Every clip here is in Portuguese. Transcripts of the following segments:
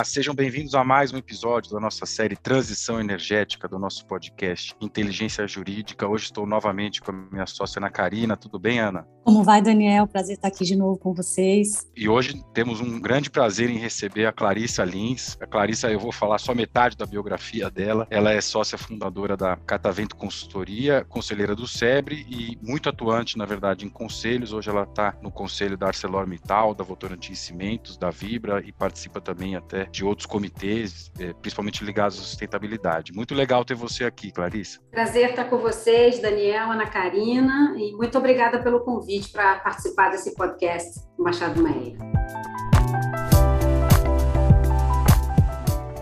Olá, sejam bem-vindos a mais um episódio da nossa série Transição Energética do nosso podcast Inteligência Jurídica. Hoje estou novamente com a minha sócia Ana Karina. Tudo bem, Ana? Como vai, Daniel? Prazer estar aqui de novo com vocês. E hoje temos um grande prazer em receber a Clarissa Lins. A Clarissa, eu vou falar só metade da biografia dela. Ela é sócia fundadora da Catavento Consultoria, conselheira do SEBRE e muito atuante, na verdade, em conselhos. Hoje ela está no conselho da ArcelorMittal, da Votorantim Cimentos, da Vibra e participa também até de outros comitês, é, principalmente ligados à sustentabilidade. Muito legal ter você aqui, Clarissa. Prazer estar com vocês, Daniel, Ana Karina, e muito obrigada pelo convite para participar desse podcast Machado Meia.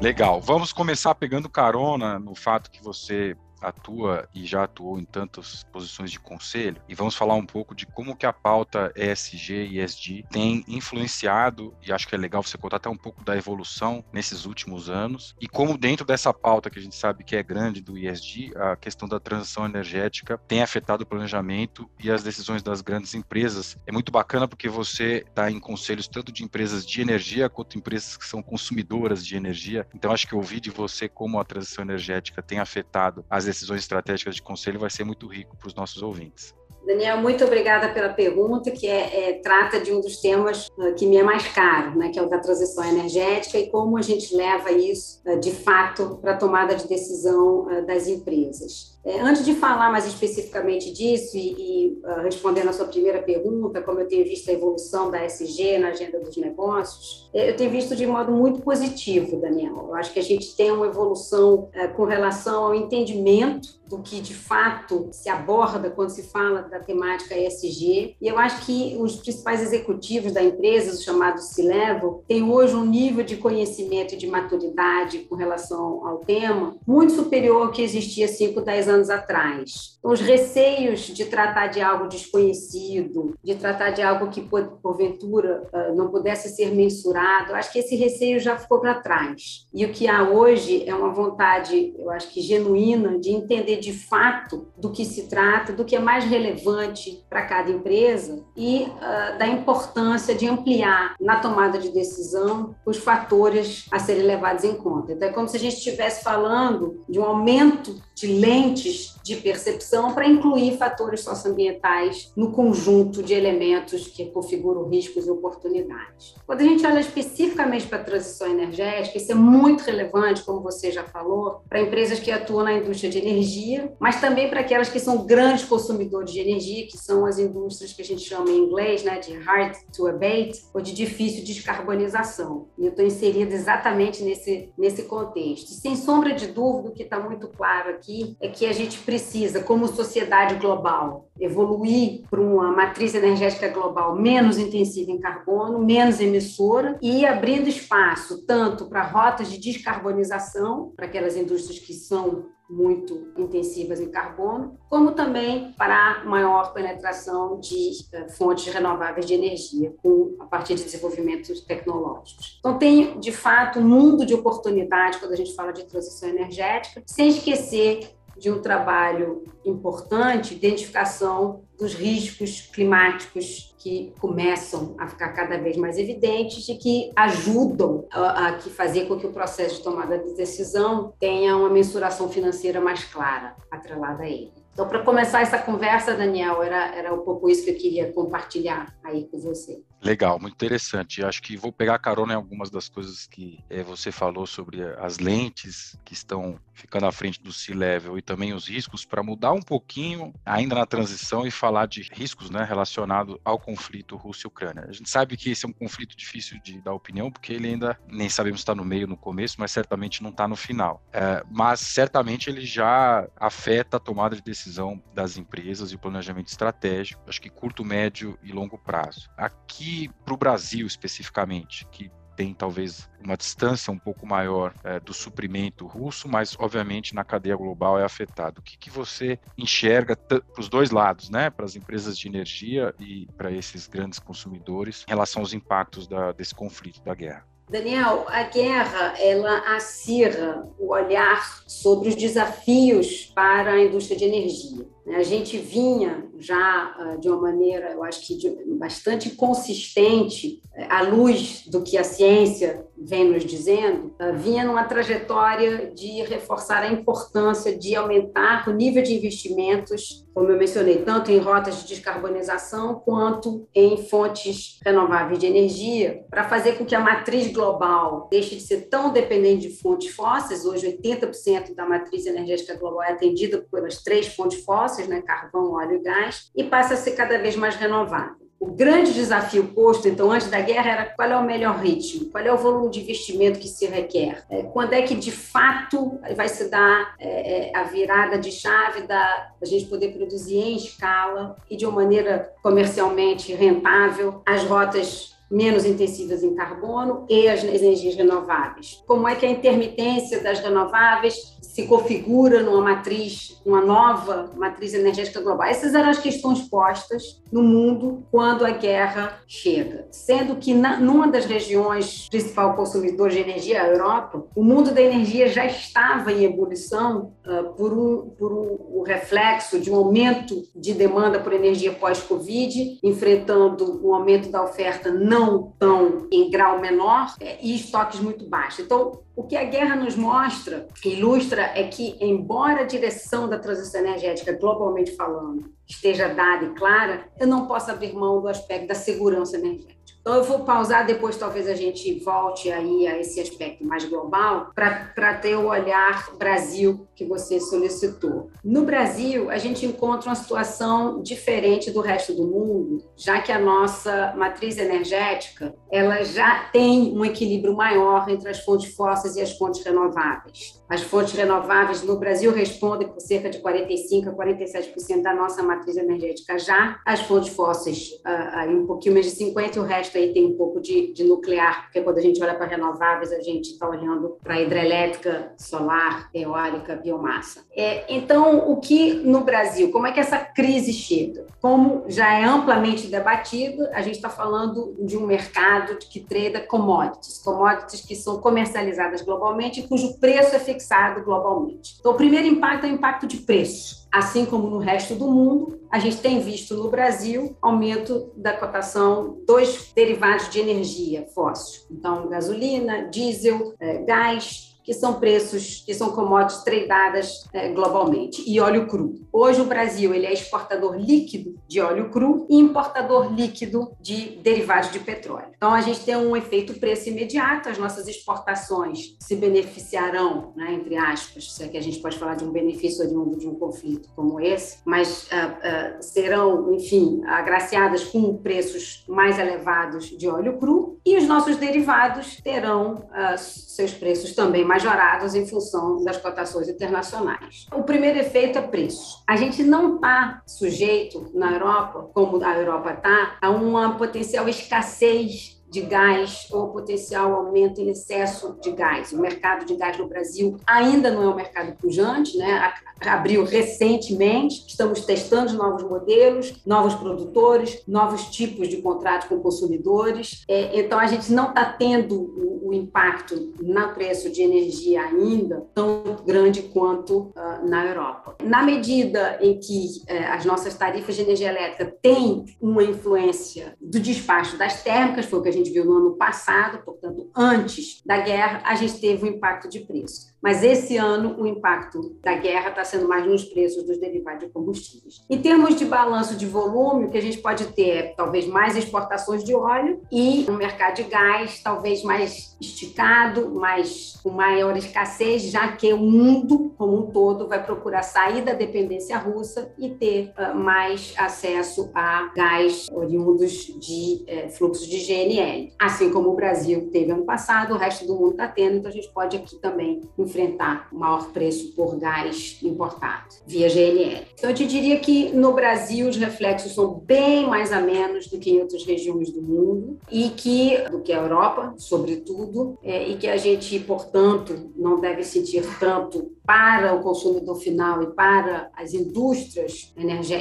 Legal. Vamos começar pegando carona no fato que você atua e já atuou em tantas posições de conselho e vamos falar um pouco de como que a pauta ESG e ESG tem influenciado e acho que é legal você contar até um pouco da evolução nesses últimos anos e como dentro dessa pauta que a gente sabe que é grande do ESG, a questão da transição energética tem afetado o planejamento e as decisões das grandes empresas. É muito bacana porque você está em conselhos tanto de empresas de energia quanto empresas que são consumidoras de energia. Então acho que ouvir de você como a transição energética tem afetado as decisões estratégicas de conselho vai ser muito rico para os nossos ouvintes. Daniel, muito obrigada pela pergunta, que é, é, trata de um dos temas uh, que me é mais caro, né, que é o da transição energética e como a gente leva isso, uh, de fato, para a tomada de decisão uh, das empresas. É, antes de falar mais especificamente disso e, e uh, respondendo a sua primeira pergunta, como eu tenho visto a evolução da SG na agenda dos negócios, é, eu tenho visto de modo muito positivo, Daniel. Eu acho que a gente tem uma evolução uh, com relação ao entendimento do que de fato se aborda quando se fala da temática ESG. E eu acho que os principais executivos da empresa, os chamados C-Level, têm hoje um nível de conhecimento e de maturidade com relação ao tema muito superior ao que existia 5, 10 anos atrás. Os receios de tratar de algo desconhecido, de tratar de algo que porventura ah, não pudesse ser mensurado, acho que esse receio já ficou para trás. E o que há hoje é uma vontade, eu acho que genuína, de entender de fato do que se trata, do que é mais relevante para cada empresa e uh, da importância de ampliar na tomada de decisão os fatores a serem levados em conta. Então, é como se a gente estivesse falando de um aumento de lentes de percepção para incluir fatores socioambientais no conjunto de elementos que configuram riscos e oportunidades. Quando a gente olha especificamente para a transição energética, isso é muito relevante, como você já falou, para empresas que atuam na indústria de energia, mas também para aquelas que são grandes consumidores de energia, que são as indústrias que a gente chama em inglês né, de hard to abate, ou de difícil descarbonização. E eu estou inserida exatamente nesse, nesse contexto. Sem sombra de dúvida, o que está muito claro aqui é que a gente precisa, como sociedade global, evoluir para uma matriz energética global menos intensiva em carbono, menos emissora e abrindo espaço tanto para rotas de descarbonização, para aquelas indústrias que são muito intensivas em carbono, como também para maior penetração de uh, fontes renováveis de energia com, a partir de desenvolvimentos tecnológicos. Então, tem, de fato, um mundo de oportunidade quando a gente fala de transição energética, sem esquecer de um trabalho importante, identificação dos riscos climáticos que começam a ficar cada vez mais evidentes e que ajudam a, a fazer com que o processo de tomada de decisão tenha uma mensuração financeira mais clara atrelada a ele. Então, para começar essa conversa, Daniel, era, era um pouco isso que eu queria compartilhar aí com você. Legal, muito interessante. Acho que vou pegar carona em algumas das coisas que é, você falou sobre as lentes que estão ficando à frente do C-Level e também os riscos, para mudar um pouquinho ainda na transição e falar de riscos né, relacionados ao conflito Rússia-Ucrânia. A gente sabe que esse é um conflito difícil de dar opinião, porque ele ainda nem sabemos se está no meio, no começo, mas certamente não está no final. É, mas certamente ele já afeta a tomada de decisão das empresas e o planejamento estratégico, acho que curto, médio e longo prazo. Aqui para o Brasil especificamente, que tem talvez uma distância um pouco maior é, do suprimento russo, mas obviamente na cadeia global é afetado. O que, que você enxerga para os dois lados, né, para as empresas de energia e para esses grandes consumidores, em relação aos impactos da, desse conflito, da guerra? Daniel, a guerra ela acirra o olhar sobre os desafios para a indústria de energia. A gente vinha já ah, de uma maneira, eu acho que bastante consistente, eh, à luz do que a ciência vem nos dizendo, ah, vinha numa trajetória de reforçar a importância de aumentar o nível de investimentos, como eu mencionei, tanto em rotas de descarbonização quanto em fontes renováveis de energia, para fazer com que a matriz global deixe de ser tão dependente de fontes fósseis. Hoje, 80% da matriz energética global é atendida pelas três fontes fósseis né, carvão, óleo e gás, e passa a ser cada vez mais renovável. O grande desafio posto, então, antes da guerra, era qual é o melhor ritmo, qual é o volume de investimento que se requer, é, quando é que, de fato, vai se dar é, é a virada de chave da a gente poder produzir em escala e de uma maneira comercialmente rentável as rotas menos intensivas em carbono e as energias renováveis. Como é que a intermitência das renováveis se configura numa matriz, uma nova matriz energética global? Essas eram as questões postas no mundo quando a guerra chega. Sendo que na, numa das regiões principal consumidor de energia, a Europa, o mundo da energia já estava em ebulição uh, por, um, por um, um reflexo de um aumento de demanda por energia pós-Covid, enfrentando um aumento da oferta não tão em grau menor é, e estoques muito baixos. Então, o que a guerra nos mostra, ilustra, é que, embora a direção da transição energética, globalmente falando, esteja dada e clara, eu não posso abrir mão do aspecto da segurança energética. Então, eu vou pausar, depois talvez a gente volte aí a esse aspecto mais global, para ter o olhar Brasil que você solicitou. No Brasil, a gente encontra uma situação diferente do resto do mundo, já que a nossa matriz energética ela já tem um equilíbrio maior entre as fontes fósseis e as fontes renováveis. As fontes renováveis no Brasil respondem por cerca de 45% a 47% da nossa matriz energética já, as fontes fósseis uh, um pouquinho mais de 50% e o resto aí tem um pouco de, de nuclear, porque quando a gente olha para renováveis, a gente está olhando para hidrelétrica, solar, eólica, biomassa. É, então, o que no Brasil, como é que essa crise chega? Como já é amplamente debatido, a gente está falando de um mercado que trada commodities, commodities que são comercializadas globalmente e cujo preço é fixado globalmente. Então, o primeiro impacto é o impacto de preço. Assim como no resto do mundo, a gente tem visto no Brasil aumento da cotação dos derivados de energia fóssil. Então, gasolina, diesel, eh, gás, que são preços, que são commodities tradadas é, globalmente, e óleo cru. Hoje o Brasil ele é exportador líquido de óleo cru e importador líquido de derivados de petróleo. Então a gente tem um efeito preço imediato, as nossas exportações se beneficiarão, né, entre aspas, se é que a gente pode falar de um benefício oriundo de um conflito como esse, mas uh, uh, serão, enfim, agraciadas com preços mais elevados de óleo cru e os nossos derivados terão uh, seus preços também mais majorados em função das cotações internacionais. O primeiro efeito é preço. A gente não está sujeito na Europa, como a Europa está, a uma potencial escassez de gás ou potencial aumento em excesso de gás. O mercado de gás no Brasil ainda não é um mercado pujante, né? abriu recentemente, estamos testando novos modelos, novos produtores, novos tipos de contratos com consumidores. É, então, a gente não está tendo o, o, impacto no preço de energia ainda tão grande quanto uh, na Europa. Na medida em que uh, as nossas tarifas de energia elétrica têm uma influência do despacho das térmicas, foi o que a gente viu no ano passado, portanto, antes da guerra, a gente teve um impacto de preço. Mas esse ano o impacto da guerra está sendo mais nos preços dos derivados de combustíveis. Em termos de balanço de volume, o que a gente pode ter é talvez mais exportações de óleo e um mercado de gás talvez mais esticado, mais com maior escassez, já que o mundo como um todo vai procurar sair da dependência russa e ter uh, mais acesso a gás oriundos de uh, fluxos de GNL. Assim como o Brasil teve ano passado, o resto do mundo está tendo, então a gente pode aqui também enfrentar o maior preço por gás importado via GNL. Então, eu te diria que no Brasil os reflexos são bem mais a menos do que em outras regiões do mundo e que do que a Europa, sobretudo, é, e que a gente, portanto, não deve sentir tanto para o consumidor final e para as indústrias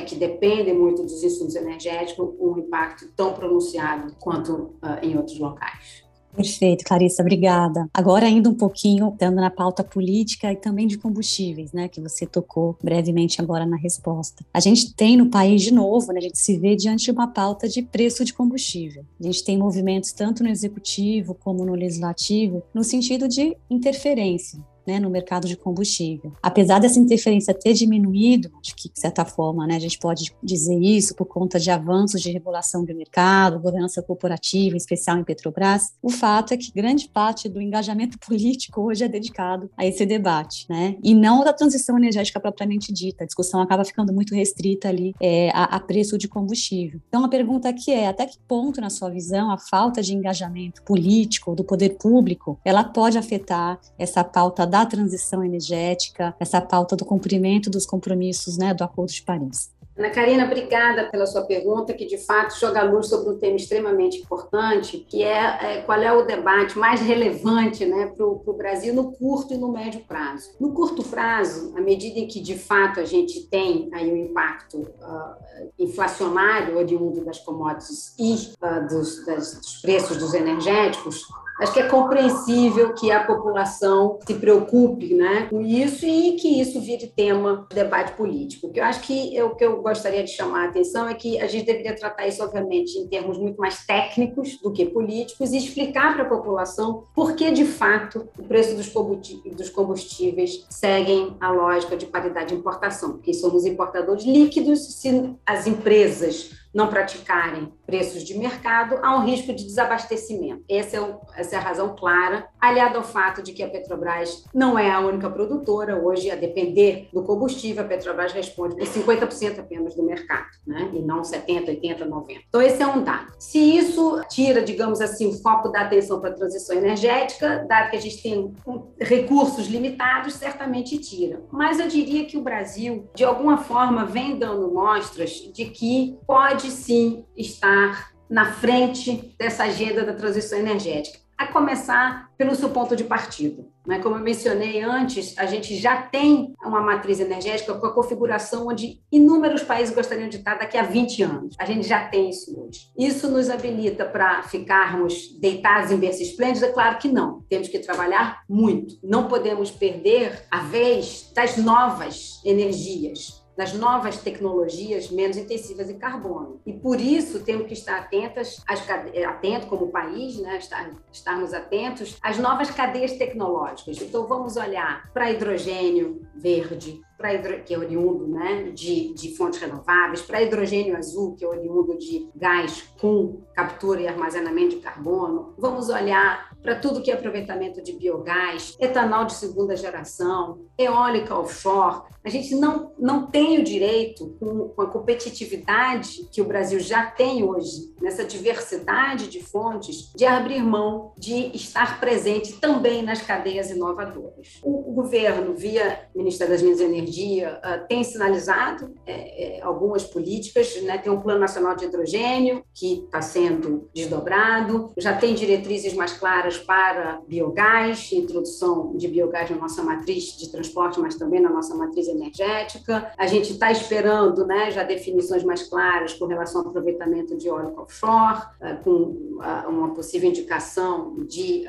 que dependem muito dos insumos energéticos um impacto tão pronunciado quanto uh, em outros locais. Perfeito, Clarissa, obrigada. Agora, ainda um pouquinho, dando na pauta política e também de combustíveis, né, que você tocou brevemente agora na resposta. A gente tem no país, de novo, né, a gente se vê diante de uma pauta de preço de combustível. A gente tem movimentos tanto no executivo como no legislativo, no sentido de interferência né, no mercado de combustível. Apesar dessa interferência ter diminuído, acho que de certa forma, né, a gente pode dizer isso por conta de avanços de regulação do mercado, governança corporativa, em especial em Petrobras, o fato é que grande parte do engajamento político hoje é dedicado a esse debate, né, e não da transição energética propriamente dita. A discussão acaba ficando muito restrita ali é, a, a preço de combustível. Então, a pergunta aqui é, até que ponto, na sua visão, a falta de engajamento político do poder público, ela pode afetar essa pauta da da transição energética, essa pauta do cumprimento dos compromissos né, do Acordo de Paris. Ana Karina, obrigada pela sua pergunta, que de fato joga luz sobre um tema extremamente importante, que é, é qual é o debate mais relevante né, para o Brasil no curto e no médio prazo. No curto prazo, à medida em que de fato a gente tem aí o um impacto uh, inflacionário oriundo das commodities e uh, dos, das, dos preços dos energéticos, Acho que é compreensível que a população se preocupe né, com isso e que isso vire tema de debate político. O que eu acho que eu, que eu gostaria de chamar a atenção é que a gente deveria tratar isso, obviamente, em termos muito mais técnicos do que políticos e explicar para a população por que, de fato, o preço dos combustíveis seguem a lógica de paridade de importação, porque somos importadores líquidos se as empresas não praticarem preços de mercado, há um risco de desabastecimento. Essa é, o, essa é a razão clara, aliado ao fato de que a Petrobras não é a única produtora. Hoje, a depender do combustível, a Petrobras responde por 50% apenas do mercado, né? e não 70%, 80%, 90%. Então, esse é um dado. Se isso tira, digamos assim, o foco da atenção para a transição energética, dado que a gente tem recursos limitados, certamente tira. Mas eu diria que o Brasil, de alguma forma, vem dando mostras de que pode sim estar na frente dessa agenda da transição energética, a começar pelo seu ponto de partida. Né? Como eu mencionei antes, a gente já tem uma matriz energética com a configuração onde inúmeros países gostariam de estar daqui a 20 anos. A gente já tem isso hoje. Isso nos habilita para ficarmos deitados em berço esplêndido? É claro que não. Temos que trabalhar muito. Não podemos perder a vez das novas energias das novas tecnologias menos intensivas em carbono. E por isso temos que estar atentas, às, atento como país, né, estar, estarmos atentos às novas cadeias tecnológicas. Então vamos olhar para hidrogênio verde, hidro... que é oriundo né, de, de fontes renováveis, para hidrogênio azul, que é oriundo de gás com captura e armazenamento de carbono. Vamos olhar para tudo que é aproveitamento de biogás, etanol de segunda geração, eólica offshore. A gente não, não tem o direito, com, com a competitividade que o Brasil já tem hoje, nessa diversidade de fontes, de abrir mão de estar presente também nas cadeias inovadoras. O, o governo, via Ministério das Minas e Energia, Energia uh, tem sinalizado é, é, algumas políticas, né? tem um Plano Nacional de Hidrogênio, que está sendo desdobrado, já tem diretrizes mais claras para biogás, introdução de biogás na nossa matriz de transporte, mas também na nossa matriz energética. A gente está esperando né, já definições mais claras com relação ao aproveitamento de óleo offshore, uh, com uh, uma possível indicação de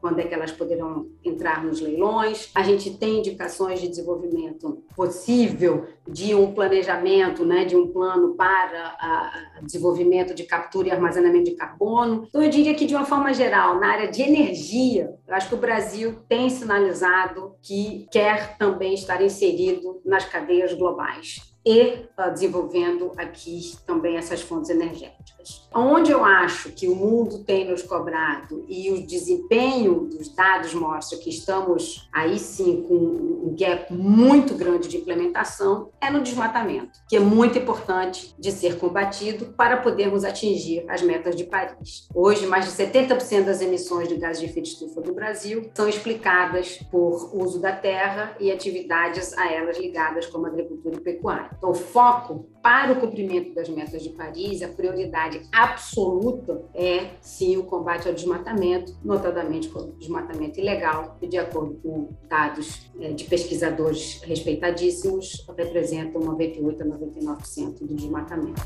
quando é que elas poderão entrar nos leilões. A gente tem indicações de desenvolvimento possível de um planejamento, né, de um plano para desenvolvimento de captura e armazenamento de carbono. Então, eu diria que, de uma forma geral, na área de energia, eu acho que o Brasil tem sinalizado que quer também estar inserido nas cadeias globais e uh, desenvolvendo aqui também essas fontes energéticas. Onde eu acho que o mundo tem nos cobrado e o desempenho dos dados mostra que estamos aí sim com um gap muito grande de implementação é no desmatamento, que é muito importante de ser combatido para podermos atingir as metas de Paris. Hoje, mais de 70% das emissões de gases de efeito estufa do Brasil são explicadas por uso da terra e atividades a elas ligadas como agricultura e pecuária. O foco para o cumprimento das metas de Paris, a prioridade absoluta é sim o combate ao desmatamento, notadamente o desmatamento ilegal, que de acordo com dados é, de pesquisadores respeitadíssimos, representa 98 a 99% do desmatamento.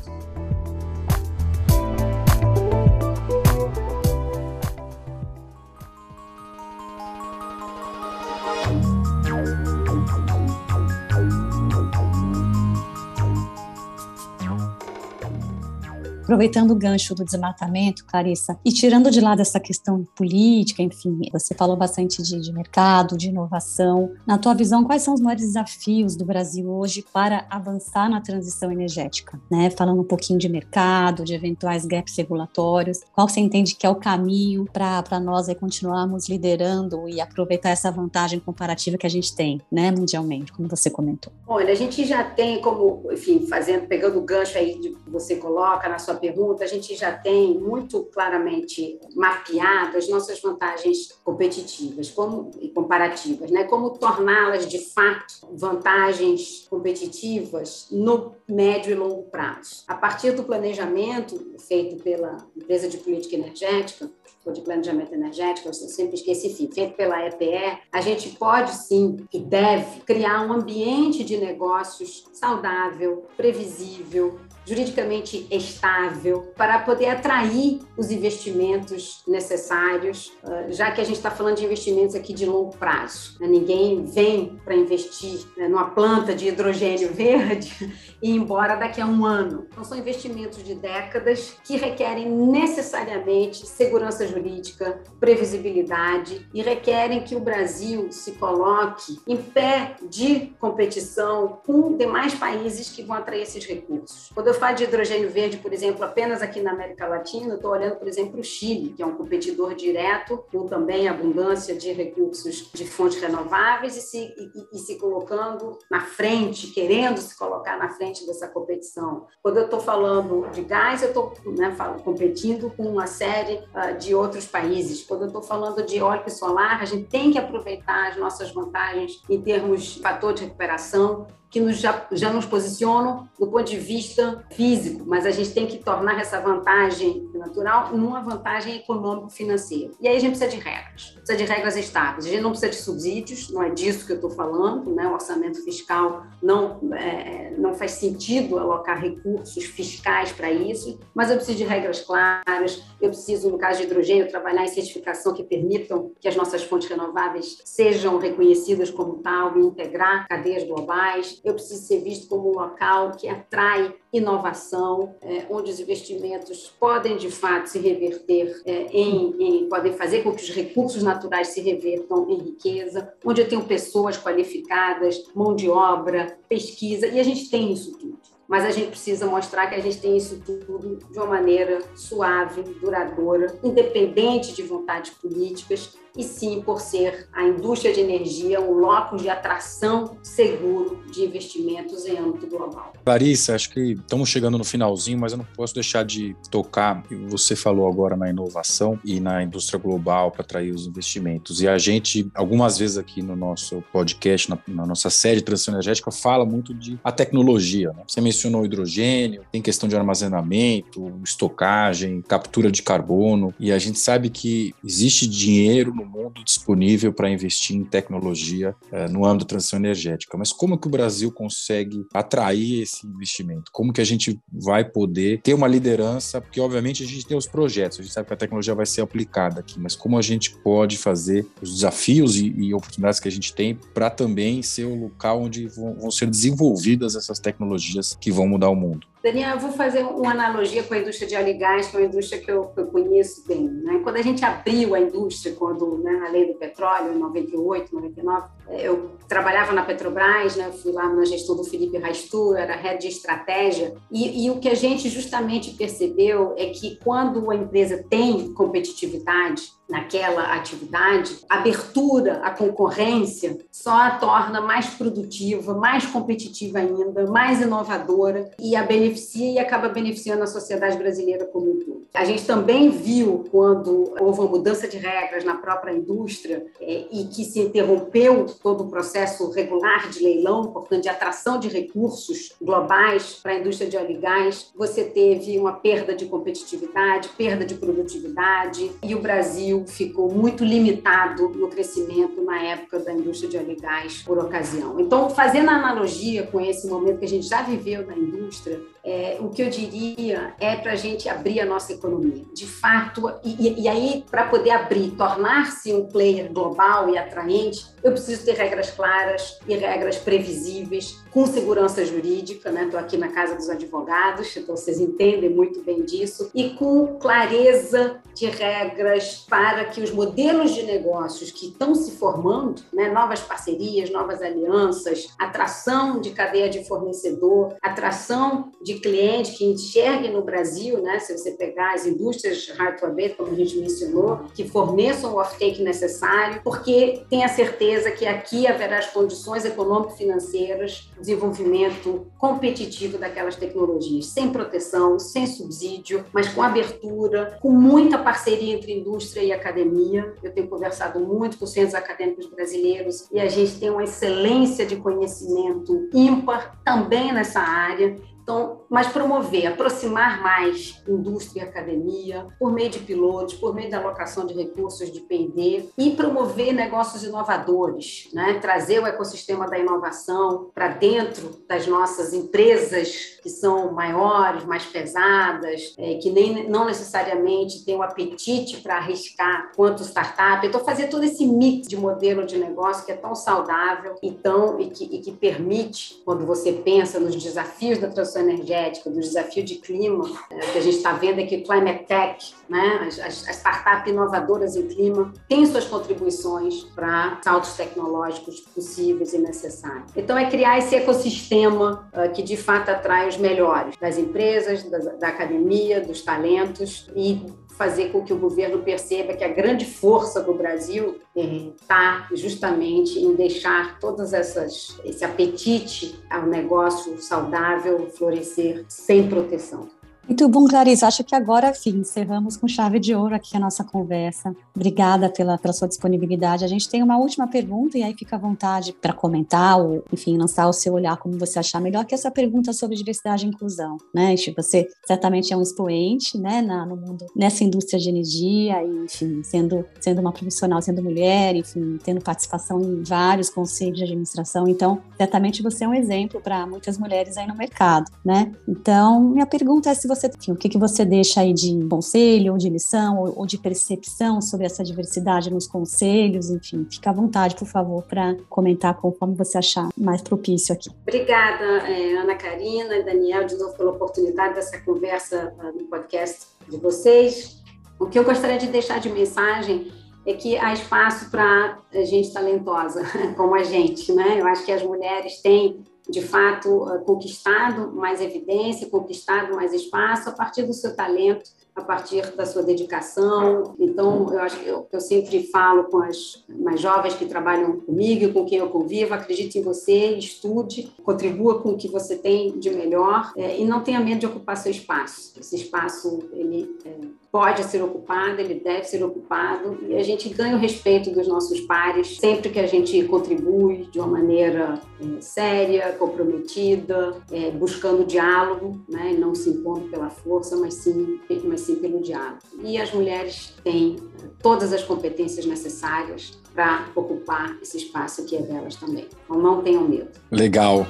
Aproveitando o gancho do desmatamento, Clarissa, e tirando de lado essa questão política, enfim, você falou bastante de, de mercado, de inovação. Na tua visão, quais são os maiores desafios do Brasil hoje para avançar na transição energética? Né? Falando um pouquinho de mercado, de eventuais gaps regulatórios, qual você entende que é o caminho para nós aí, continuarmos liderando e aproveitar essa vantagem comparativa que a gente tem, né, mundialmente, como você comentou? Olha, a gente já tem como, enfim, fazendo, pegando o gancho aí que você coloca na sua pergunta, a gente já tem muito claramente mapeado as nossas vantagens competitivas como, e comparativas, né? como torná-las de fato vantagens competitivas no médio e longo prazo. A partir do planejamento feito pela empresa de política energética, ou de planejamento energético, eu sempre esqueci, feito pela EPE, a gente pode sim e deve criar um ambiente de negócios saudável, previsível, juridicamente estável, para poder atrair os investimentos necessários, ah, já que a gente está falando de investimentos aqui de longo prazo. Né? Ninguém vem para investir né, numa planta de hidrogênio verde e ir embora daqui a um ano. Então, são investimentos de décadas que requerem necessariamente segurança jurídica, previsibilidade e requerem que o Brasil se coloque em pé de competição com demais países que vão atrair esses recursos. Quando eu falo de hidrogênio verde, por exemplo, apenas aqui na América Latina, estou olhando, por exemplo, o Chile, que é um competidor direto, com também abundância de recursos de fontes renováveis e se, e, e se colocando na frente, querendo se colocar na frente dessa competição. Quando eu estou falando de gás, eu estou né, competindo com uma série uh, de outros países. Quando eu estou falando de eólico e solar, a gente tem que aproveitar as nossas vantagens em termos de fator de recuperação, que nos, já, já nos posicionam do ponto de vista físico, mas a gente tem que tornar essa vantagem natural numa vantagem econômico-financeira. E aí a gente precisa de regras, precisa de regras estáveis. A gente não precisa de subsídios, não é disso que eu estou falando, né? O orçamento fiscal não, é, não faz sentido alocar recursos fiscais para isso, mas eu preciso de regras claras, eu preciso, no caso de hidrogênio, trabalhar em certificação que permitam que as nossas fontes renováveis sejam reconhecidas como tal e integrar cadeias globais eu preciso ser visto como um local que atrai inovação, é, onde os investimentos podem de fato se reverter é, em, em, podem fazer com que os recursos naturais se revertam em riqueza, onde eu tenho pessoas qualificadas, mão de obra, pesquisa, e a gente tem isso tudo. Mas a gente precisa mostrar que a gente tem isso tudo de uma maneira suave, duradoura, independente de vontades políticas, e sim por ser a indústria de energia um locus de atração seguro de investimentos em âmbito global. Larissa, acho que estamos chegando no finalzinho, mas eu não posso deixar de tocar. Você falou agora na inovação e na indústria global para atrair os investimentos. E a gente, algumas vezes aqui no nosso podcast, na, na nossa série transição energética, fala muito de a tecnologia. Né? Você mencionou hidrogênio, tem questão de armazenamento, estocagem, captura de carbono, e a gente sabe que existe dinheiro no mundo disponível para investir em tecnologia é, no âmbito da transição energética. Mas como que o Brasil consegue atrair esse investimento? Como que a gente vai poder ter uma liderança? Porque, obviamente, a gente tem os projetos, a gente sabe que a tecnologia vai ser aplicada aqui, mas como a gente pode fazer os desafios e, e oportunidades que a gente tem para também ser o local onde vão, vão ser desenvolvidas essas tecnologias que vão mudar o mundo? Daniel, eu vou fazer uma analogia com a indústria de óleo e gás, que é uma indústria que eu, que eu conheço bem. Né? Quando a gente abriu a indústria, quando né, a lei do petróleo, em 98, 99, eu trabalhava na Petrobras, né? fui lá na gestão do Felipe Raistu, era head de estratégia, e, e, o que a gente justamente percebeu é que quando a empresa tem competitividade naquela atividade, abertura à concorrência só a torna mais produtiva, mais competitiva ainda, mais inovadora e a beneficia e acaba beneficiando a sociedade brasileira como um todo. A gente também viu quando houve uma mudança de regras na própria indústria é, e que se interrompeu todo o processo regular de leilão, portanto, de atração de recursos globais para a indústria de óleo e gás, você teve uma perda de competitividade, perda de produtividade, e o Brasil ficou muito limitado no crescimento na época da indústria de óleo e gás por ocasião. Então, fazendo analogia com esse momento que a gente já viveu na indústria, é, o que eu diria é para a gente abrir a nossa economia. De fato, e, e aí, para poder abrir, tornar-se um player global e atraente, eu preciso ter regras claras e regras previsíveis, com segurança jurídica, né? Estou aqui na casa dos advogados, então vocês entendem muito bem disso, e com clareza de regras para que os modelos de negócios que estão se formando, né? novas parcerias, novas alianças, atração de cadeia de fornecedor, atração de cliente que enxergue no Brasil, né? se você pegar as indústrias hard to como a gente mencionou, que forneçam o off-take necessário, porque tenha certeza que aqui haverá as condições econômico-financeiras, desenvolvimento competitivo daquelas tecnologias, sem proteção, sem subsídio, mas com abertura, com muita parceria entre indústria e academia. Eu tenho conversado muito com os centros acadêmicos brasileiros e a gente tem uma excelência de conhecimento ímpar também nessa área então, mas promover, aproximar mais indústria e academia por meio de pilotos, por meio da alocação de recursos de P&D e promover negócios inovadores, né? trazer o ecossistema da inovação para dentro das nossas empresas que são maiores, mais pesadas, é, que nem não necessariamente têm o apetite para arriscar quanto startup. Então, fazer todo esse mix de modelo de negócio que é tão saudável e, tão, e, que, e que permite, quando você pensa nos desafios da transição energética, do desafio de clima, é, o que a gente está vendo é que o Climate Tech, né, as, as, as startups inovadoras em clima, têm suas contribuições para saltos tecnológicos possíveis e necessários. Então, é criar esse ecossistema uh, que, de fato, atrai os melhores das empresas, da academia, dos talentos e fazer com que o governo perceba que a grande força do Brasil está justamente em deixar todas essas esse apetite ao negócio saudável florescer sem proteção. Muito bom, Clarice. Acho que agora, sim, encerramos com chave de ouro aqui a nossa conversa. Obrigada pela, pela sua disponibilidade. A gente tem uma última pergunta e aí fica à vontade para comentar ou, enfim, lançar o seu olhar como você achar melhor, que é essa pergunta sobre diversidade e inclusão, né? Você certamente é um expoente, né, na, no mundo, nessa indústria de energia e, enfim, sendo, sendo uma profissional, sendo mulher, enfim, tendo participação em vários conselhos de administração. Então, certamente você é um exemplo para muitas mulheres aí no mercado, né? Então, minha pergunta é se você você, enfim, o que, que você deixa aí de conselho, ou de lição, ou, ou de percepção sobre essa diversidade nos conselhos, enfim, fica à vontade, por favor, para comentar conforme você achar mais propício aqui. Obrigada, é, Ana Karina e Daniel, de novo pela oportunidade dessa conversa uh, no podcast de vocês. O que eu gostaria de deixar de mensagem é que há espaço para gente talentosa como a gente, né? Eu acho que as mulheres têm de fato, eh, conquistado mais evidência, conquistado mais espaço a partir do seu talento, a partir da sua dedicação. Então, eu acho que eu, eu sempre falo com as mais jovens que trabalham comigo e com quem eu convivo: acredite em você, estude, contribua com o que você tem de melhor é, e não tenha medo de ocupar seu espaço. Esse espaço ele é, pode ser ocupado, ele deve ser ocupado e a gente ganha o respeito dos nossos pares sempre que a gente contribui de uma maneira é, séria, comprometida, é, buscando diálogo, né, não se impondo pela força, mas sim, mas sim pelo diálogo. E as mulheres têm todas as competências necessárias para ocupar esse espaço que é delas também. Então não tenham medo. Legal.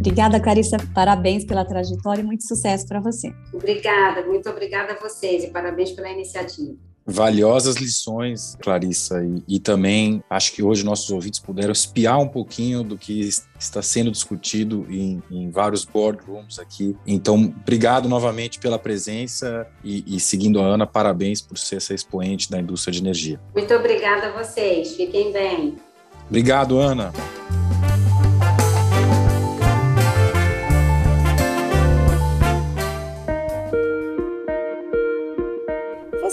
Obrigada, Carissa. Parabéns pela trajetória e muito sucesso para você. Obrigada, muito obrigada a vocês e parabéns pela iniciativa. Valiosas lições, Clarissa, e, e, também acho que hoje nossos ouvintes puderam espiar um pouquinho do que está sendo discutido em, em vários boardrooms aqui. Então, obrigado novamente pela presença e, e, seguindo a Ana, parabéns por ser essa expoente da indústria de energia. Muito obrigada a vocês, fiquem bem. Obrigado, Ana.